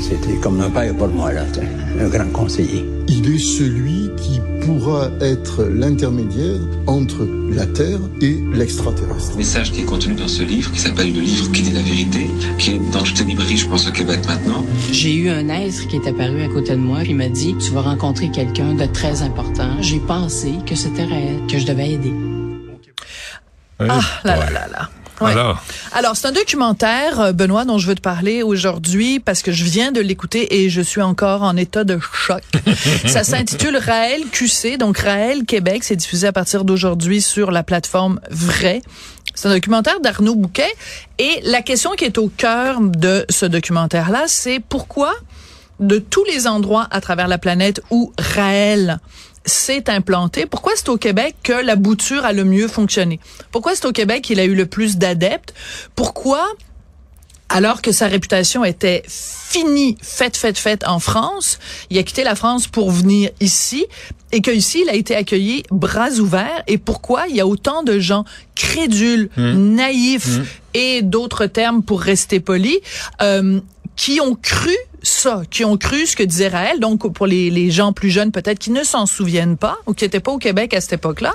C'était comme un père pour moi, là, un grand conseiller. Il est celui qui pourra être l'intermédiaire entre la Terre et l'extraterrestre. Le message qui est contenu dans ce livre, qui s'appelle Le livre qui dit la vérité, qui est dans toutes les librairies, je pense, au Québec maintenant. J'ai eu un être qui est apparu à côté de moi puis il m'a dit tu vas rencontrer quelqu'un de très important. J'ai pensé que c'était réel, que je devais aider. Ah, là, là, là, là. Ouais. Alors, Alors, c'est un documentaire, euh, Benoît, dont je veux te parler aujourd'hui parce que je viens de l'écouter et je suis encore en état de choc. Ça s'intitule Raël QC, donc Raël Québec. C'est diffusé à partir d'aujourd'hui sur la plateforme Vrai. C'est un documentaire d'Arnaud Bouquet et la question qui est au cœur de ce documentaire-là, c'est pourquoi de tous les endroits à travers la planète où Raël s'est implanté, pourquoi c'est au Québec que la bouture a le mieux fonctionné? Pourquoi c'est au Québec qu'il a eu le plus d'adeptes? Pourquoi alors que sa réputation était finie, faite, faite, faite en France, il a quitté la France pour venir ici et qu'ici, il a été accueilli bras ouverts? Et pourquoi il y a autant de gens crédules, naïfs et d'autres termes pour rester poli, euh, qui ont cru ça, qui ont cru ce que disait Raël. Donc, pour les, les gens plus jeunes, peut-être, qui ne s'en souviennent pas ou qui n'étaient pas au Québec à cette époque-là,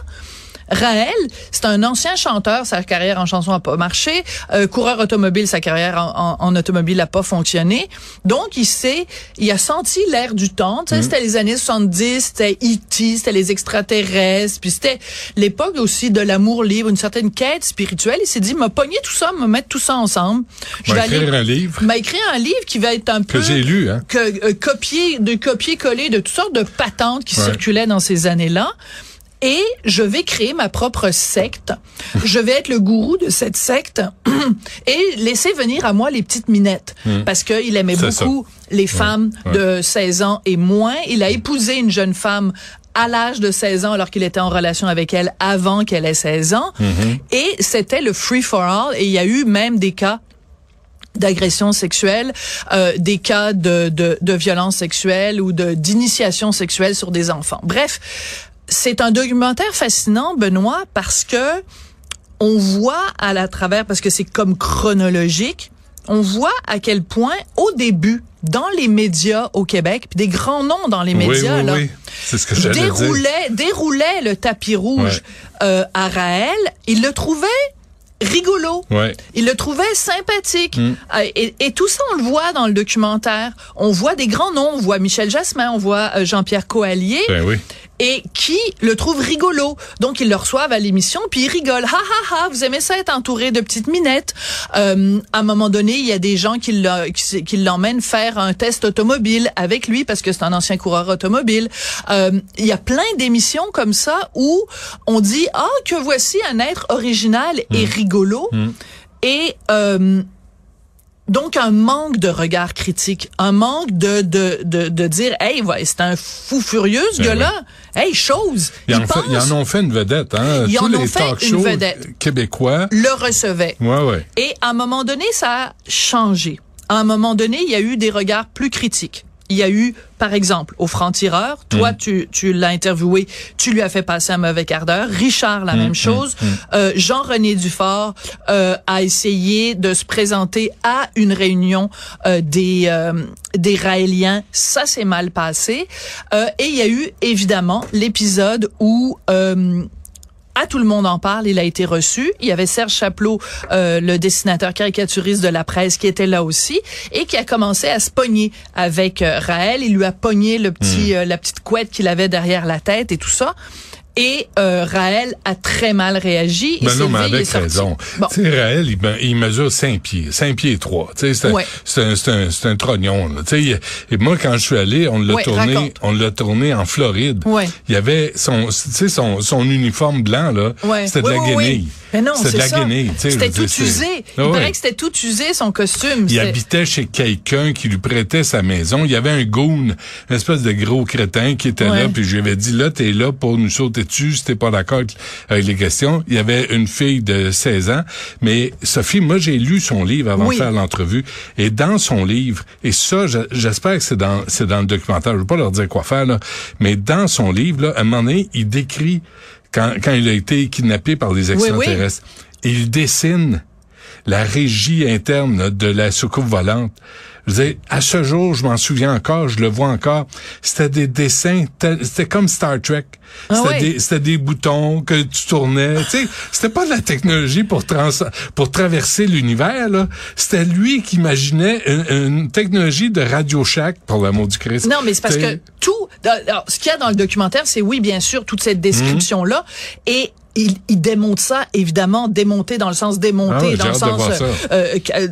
Raël, c'est un ancien chanteur, sa carrière en chanson a pas marché. Euh, coureur automobile, sa carrière en, en- en automobile a pas fonctionné. Donc, il s'est, il a senti l'air du temps. Sais, C'était les années 70, c'était E.T., c'était les extraterrestres, puis c'était l'époque aussi de l'amour libre, une certaine quête spirituelle. Il s'est dit, m'a pogné tout ça, me mettre tout ça ensemble. m'a écrire un livre m'a écrit un livre qui va être un peu que j'ai lu, hein. que euh, copier de copier-coller de toutes sortes de patentes qui Ouais. circulaient dans ces années-là. Et je vais créer ma propre secte. je vais être le gourou de cette secte et laisser venir à moi les petites minettes. Parce qu'il aimait Hmm. Beaucoup les femmes ouais. de 16 ans et moins. Il a épousé une jeune femme à l'âge de 16 ans alors qu'il était en relation avec elle avant qu'elle ait 16 ans. Mm-hmm. Et c'était le free for all. Et il y a eu même des cas d'agression sexuelle, euh, des cas de, de, de violence sexuelle ou de d'initiation sexuelle sur des enfants. Bref, c'est un documentaire fascinant, Benoît, parce que on voit à la travers, parce que c'est comme chronologique, on voit à quel point, au début, dans les médias au Québec, puis des grands noms dans les Oui, médias, oui, là, oui. C'est ce que j'allais dire. déroulait, déroulait le tapis rouge Ouais. euh, à Raël, il le trouvait rigolo. Ouais. Il le trouvait sympathique. Mm. Euh, et, et tout ça, on le voit dans le documentaire. On voit des grands noms. On voit Michel Jasmin, on voit euh, Jean-Pierre Coallier. Ben oui. Et qui le trouvent rigolo. Donc, ils le reçoivent à l'émission, puis ils rigolent. Ha, ha, ha, vous aimez ça être entouré de petites minettes. Euh, à un moment donné, il y a des gens qui l'emmènent faire un test automobile avec lui, parce que c'est un ancien coureur automobile. Euh, il y a plein d'émissions comme ça où on dit, ah, que voici un être original et rigolo. Et... Euh, donc un manque de regard critique, un manque de de de, de dire hey ouais, c'est un fou furieux ce Ben gars-là. Hey chose, Ils il en, fait- ils en ont fait une vedette, hein. Ils Tous en les ont fait talk une vedette. québécois. le recevait. Ouais, ouais. Et à un moment donné, ça a changé. À un moment donné, il y a eu des regards plus critiques. Il y a eu, par exemple, au franc-tireur, toi, Mm. tu, tu l'as interviewé, tu lui as fait passer un mauvais quart d'heure. Richard, la Mm, même mm, chose. Euh, Jean-René Dufort euh, a essayé de se présenter à une réunion euh, des, euh, des Raéliens. Ça s'est mal passé. Euh, et il y a eu, évidemment, l'épisode où... À tout le monde en parle, il a été reçu. Il y avait Serge Chaplot, euh, le dessinateur caricaturiste de la presse, qui était là aussi et qui a commencé à se pogner avec euh, Raël. Il lui a pogné le petit, Hmm. euh, la petite couette qu'il avait derrière la tête et tout ça. Et euh, Raël a très mal réagi. Il Ben non, mais levé, il est avec raison. Bon. Raël, il, me- il mesure 5 pieds, 5 pieds 3. Tu sais, c'est un, Ouais. c'est un, c'est un, un trognon, là. Tu sais, il- et moi, quand je suis allé, on l'a Ouais, tourné, raconte. on l'a tourné en Floride. Ouais. Il y avait son, tu sais, son, son uniforme blanc, là. C'était de Oui, la oui, oui. Mais non, c'est de la ça. guenille, tu sais, C'était tout dire, usé. Il Ah ouais. paraît que c'était tout usé, son costume. Il habitait chez quelqu'un qui lui prêtait sa maison. Il y avait un goon, une espèce de gros crétin qui était Ouais. là, puis je lui avais dit, là, t'es là pour nous sauter dessus si t'es pas d'accord avec- les questions. Il y avait une fille de 16 ans, mais Sophie, moi, j'ai lu son livre avant Oui. de faire l'entrevue, et dans son livre, et ça, je- j'espère que c'est dans, c'est dans le documentaire, je veux pas leur dire quoi faire, là, mais dans son livre, là, à un moment donné, il décrit quand, quand il a été kidnappé par des oui. extraterrestres. Et il dessine la régie interne de la soucoupe volante. Je veux dire, à ce jour, je m'en souviens encore, je le vois encore. C'était des dessins, c'était comme Star Trek. Ah C'était des, boutons que tu tournais. tu sais, c'était pas de la technologie pour trans, pour traverser l'univers. là. C'était lui qui imaginait une, une technologie de Radio Shack, pour l'amour du Christ. Non, mais c'est parce que tout, alors, ce qu'il y a dans le documentaire, c'est oui, bien sûr, toute cette description-là, et il, il démonte ça, évidemment, démonté dans le sens démonté, Ah dans le de sens voir ça. euh, euh,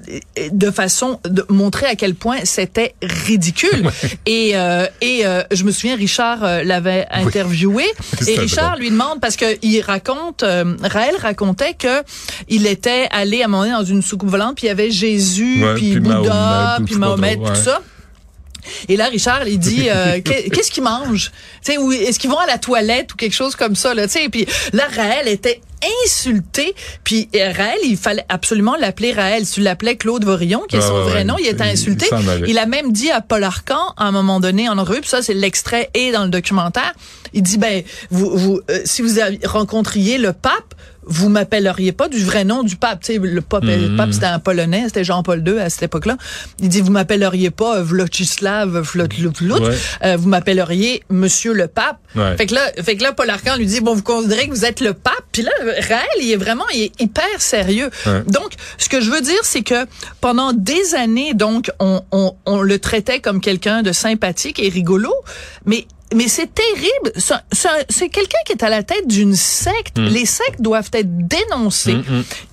de façon de montrer à quel point c'était ridicule. Et euh, et euh, je me souviens, Richard euh, l'avait interviewé, et Richard drôle. lui demande parce que il raconte, euh, Raël racontait que il était allé à un moment donné dans une soucoupe volante, puis il y avait Jésus, Ouais, puis puis Bouddha, Mahomet, puis Mahomet, tout ça. Et là, Richard, il dit, euh, qu'est- qu'est-ce qu'ils mangent? Est-ce qu'ils vont à la toilette ou quelque chose comme ça, là, sais. Puis là, Raël était insulté. Puis euh, Raël, il fallait absolument l'appeler Raël. Tu l'appelais Claude Vorillon, qui est Ah son vrai ouais, nom, il était insulté. il a même dit à Paul Arcan, à un moment donné, en puis ça, c'est l'extrait et dans le documentaire, il dit, ben, vous, vous, euh, si vous rencontriez le pape, vous m'appelleriez pas du vrai nom du pape. Tu sais, le pape, Mhm. le pape c'était un polonais, c'était Jean-Paul II à cette époque-là. Il dit, vous m'appelleriez pas euh, Vlochislav Vlotlout, Ouais. euh, vous m'appelleriez Monsieur le pape. Ouais. Fait que là, fait que là, Paul Arcand lui dit, bon, vous considérez que vous êtes le pape? Puis là, Raël, il est vraiment, il est hyper sérieux. Ouais. Donc, ce que je veux dire, c'est que pendant des années, donc, on, on, on le traitait comme quelqu'un de sympathique et rigolo, mais mais c'est terrible. C'est- quelqu'un qui est à la tête d'une secte. Les sectes doivent être dénoncées.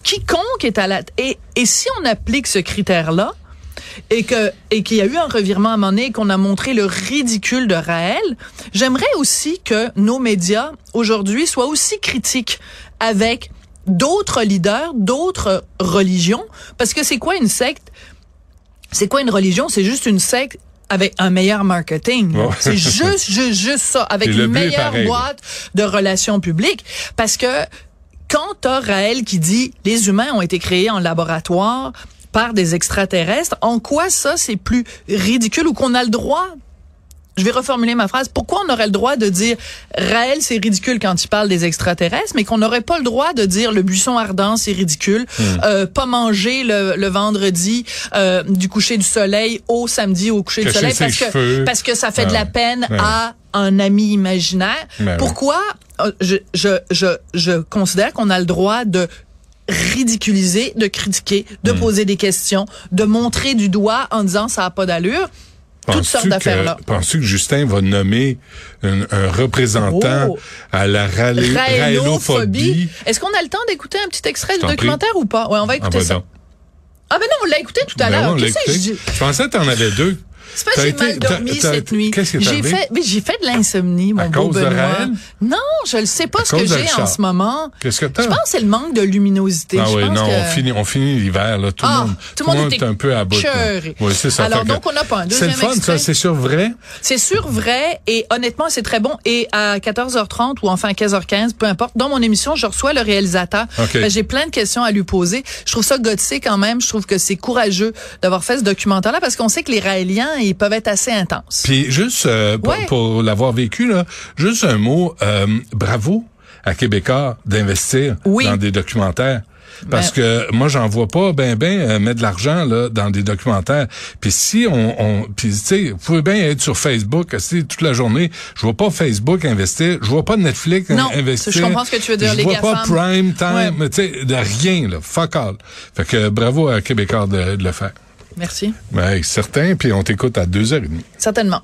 Quiconque est à la et et si on applique ce critère-là, et que et qu'il y a eu un revirement à un moment donné et qu'on a montré le ridicule de Raël, j'aimerais aussi que nos médias aujourd'hui soient aussi critiques avec d'autres leaders, d'autres religions, parce que c'est quoi une secte? C'est quoi une religion? C'est juste une secte avec un meilleur marketing. C'est juste, juste, juste ça, avec une meilleure boîte de relations publiques, parce que quand t'as Raël qui dit les humains ont été créés en laboratoire par des extraterrestres, en quoi ça c'est plus ridicule ou qu'on a le droit? Je vais reformuler ma phrase. Pourquoi on aurait le droit de dire Raël, c'est ridicule quand il parle des extraterrestres, mais qu'on n'aurait pas le droit de dire le buisson ardent, c'est ridicule, Hmm. euh, pas manger le, le vendredi euh, du coucher du soleil au samedi au coucher du soleil? parce que parce que ça fait de Ah, la peine ouais. à un ami imaginaire. Ben Pourquoi euh, je, je, je, je considère qu'on a le droit de ridiculiser, de critiquer, de Hmm. poser des questions, de montrer du doigt en disant ça a pas d'allure. Toutes sortes d'affaires-là. Penses-tu que Justin va nommer un, un représentant Oh. à la ralé- raélophobie? Est-ce qu'on a le temps d'écouter un petit extrait du documentaire ou pas? Ouais, on va Ah, écouter ben ça. Ah ben non, on l'a écouté tout à Ben l'heure. je dis? Je pensais que t'en avais deux. C'est pas que j'ai mal dormi cette nuit. qu'est-ce qui est J'ai fait, mais j'ai fait de l'insomnie, mon À beau cause de Benoît. Raël? Non, je ne sais pas À ce que de j'ai en ce moment. Qu'est-ce que t'as? Je pense que c'est le manque de luminosité. Ah je oui, pense non, que... on finit, on finit l'hiver, là. Tout, Ah, le monde, tout le monde est un peu à bout. là. Oui, c'est ça. Alors, Fait que donc, on n'a pas un C'est le fun, ça. C'est sur vrai? C'est sûr vrai et honnêtement, c'est très bon. Et à 14h30 ou enfin à 15h15, peu importe, dans mon émission, je reçois le réalisateur. Ben, J'ai plein de questions à lui poser. Je trouve ça gothique quand même. Je trouve que c'est courageux d'avoir fait ce documentaire-là parce qu'on sait que les Raéliens, ils peuvent être assez intenses. Puis juste euh, pour, Ouais. pour l'avoir vécu là, juste un mot euh, bravo à Québécois d'investir Oui. dans des documentaires. Parce que moi j'en vois pas ben ben euh, mettre de l'argent là dans des documentaires. Puis si on, on puis tu sais vous pouvez bien être sur Facebook toute la journée. Je vois pas Facebook investir, je vois pas Netflix Non, investir. je comprends ce que tu veux dire, Je vois pas. Prime Time, Ouais. tu sais de rien là, fuck all. Fait que bravo à Québécois de, de le faire. Merci. Ouais, certain, puis on t'écoute à 2h30. Certainement.